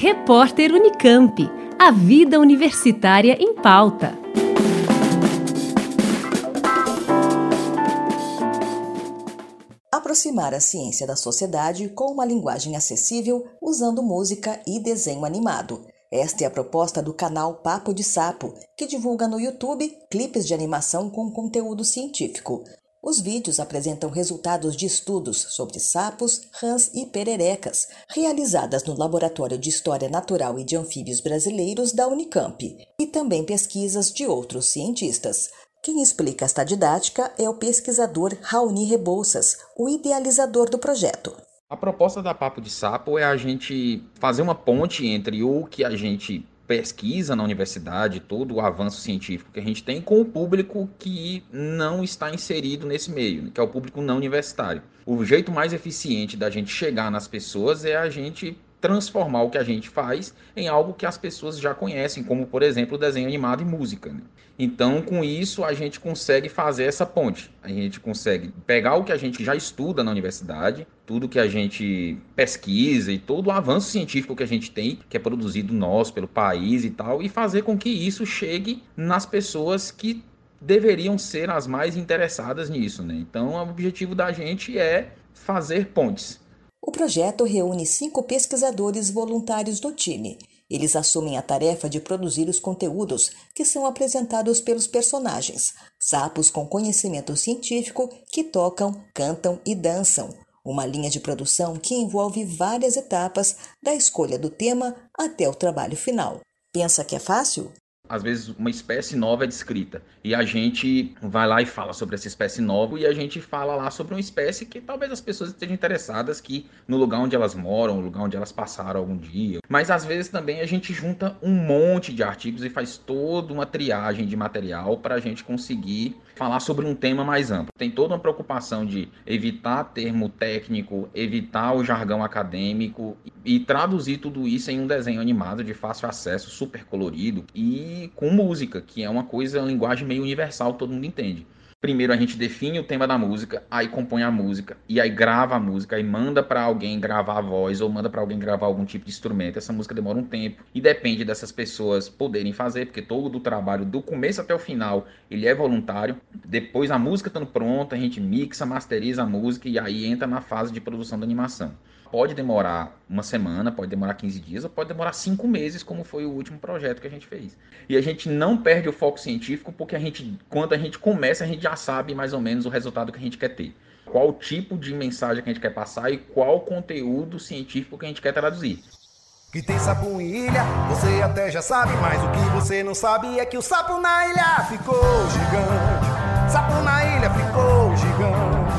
Repórter Unicamp. A vida universitária em pauta. Aproximar a ciência da sociedade com uma linguagem acessível usando música e desenho animado. Esta é a proposta do canal Papo de Sapo, que divulga no YouTube clipes de animação com conteúdo científico. Os vídeos apresentam resultados de estudos sobre sapos, rãs e pererecas, realizadas no Laboratório de História Natural e de Anfíbios Brasileiros da Unicamp, e também pesquisas de outros cientistas. Quem explica esta didática é o pesquisador Raoni Rebouças, o idealizador do projeto. A proposta da Papo de Sapo é a gente fazer uma ponte entre o que a gente pesquisa na universidade, todo o avanço científico que a gente tem com o público que não está inserido nesse meio, que é o público não universitário. O jeito mais eficiente da gente chegar nas pessoas é a gente transformar o que a gente faz em algo que as pessoas já conhecem, como por exemplo desenho animado e música. Né? Então, com isso, a gente consegue fazer essa ponte. A gente consegue pegar o que a gente já estuda na universidade, tudo que a gente pesquisa e todo o avanço científico que a gente tem, que é produzido nós, pelo país e tal, e fazer com que isso chegue nas pessoas que deveriam ser as mais interessadas nisso. Né? Então, o objetivo da gente é fazer pontes o projeto reúne cinco pesquisadores voluntários do time. Eles assumem a tarefa de produzir os conteúdos que são apresentados pelos personagens, sapos com conhecimento científico que tocam, cantam e dançam. Uma linha de produção que envolve várias etapas, da escolha do tema até o trabalho final. Pensa que é fácil? Às vezes uma espécie nova é descrita e a gente vai lá e fala sobre essa espécie nova e a gente fala lá sobre uma espécie que talvez as pessoas estejam interessadas que no lugar onde elas moram, no lugar onde elas passaram algum dia. Mas às vezes também a gente junta um monte de artigos e faz toda uma triagem de material para a gente conseguir falar sobre um tema mais amplo. Tem toda uma preocupação de evitar termo técnico, evitar o jargão acadêmico e traduzir tudo isso em um desenho animado de fácil acesso, super colorido e com música, que é uma coisa, uma linguagem meio universal, todo mundo entende. Primeiro a gente define o tema da música, aí compõe a música, e aí grava a música, e manda para alguém gravar a voz, ou manda para alguém gravar algum tipo de instrumento. Essa música demora um tempo, e depende dessas pessoas poderem fazer, porque todo o trabalho, do começo até o final, ele é voluntário. Depois a música estando pronta, a gente mixa, masteriza a música, e aí entra na fase de produção da animação. Pode demorar uma semana, pode demorar 15 dias, ou pode demorar cinco meses, como foi o último projeto que a gente fez. E a gente não perde o foco científico, porque a gente, quando a gente começa, a gente já sabe mais ou menos o resultado que a gente quer ter. Qual tipo de mensagem que a gente quer passar e qual conteúdo científico que a gente quer traduzir. Que tem sapo em ilha, você até já sabe, mas o que você não sabe é que o sapo na ilha ficou gigante. Sapo na ilha ficou gigante.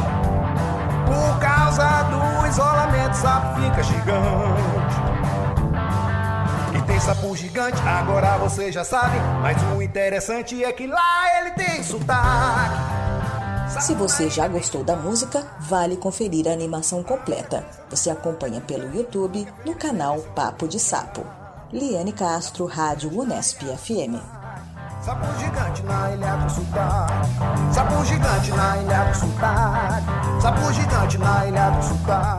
Por causa do isolamento, sapo fica gigante. Tem sapo gigante, agora você já sabe. Mas o interessante é que lá ele tem sotaque. Se você já gostou da música, vale conferir a animação completa. Você acompanha pelo YouTube no canal Papo de Sapo. Liane Castro, Rádio Unesp FM. Sapo gigante na ilha do sotaque. Sapo gigante na ilha do sotaque. Sapo gigante na ilha do sotaque.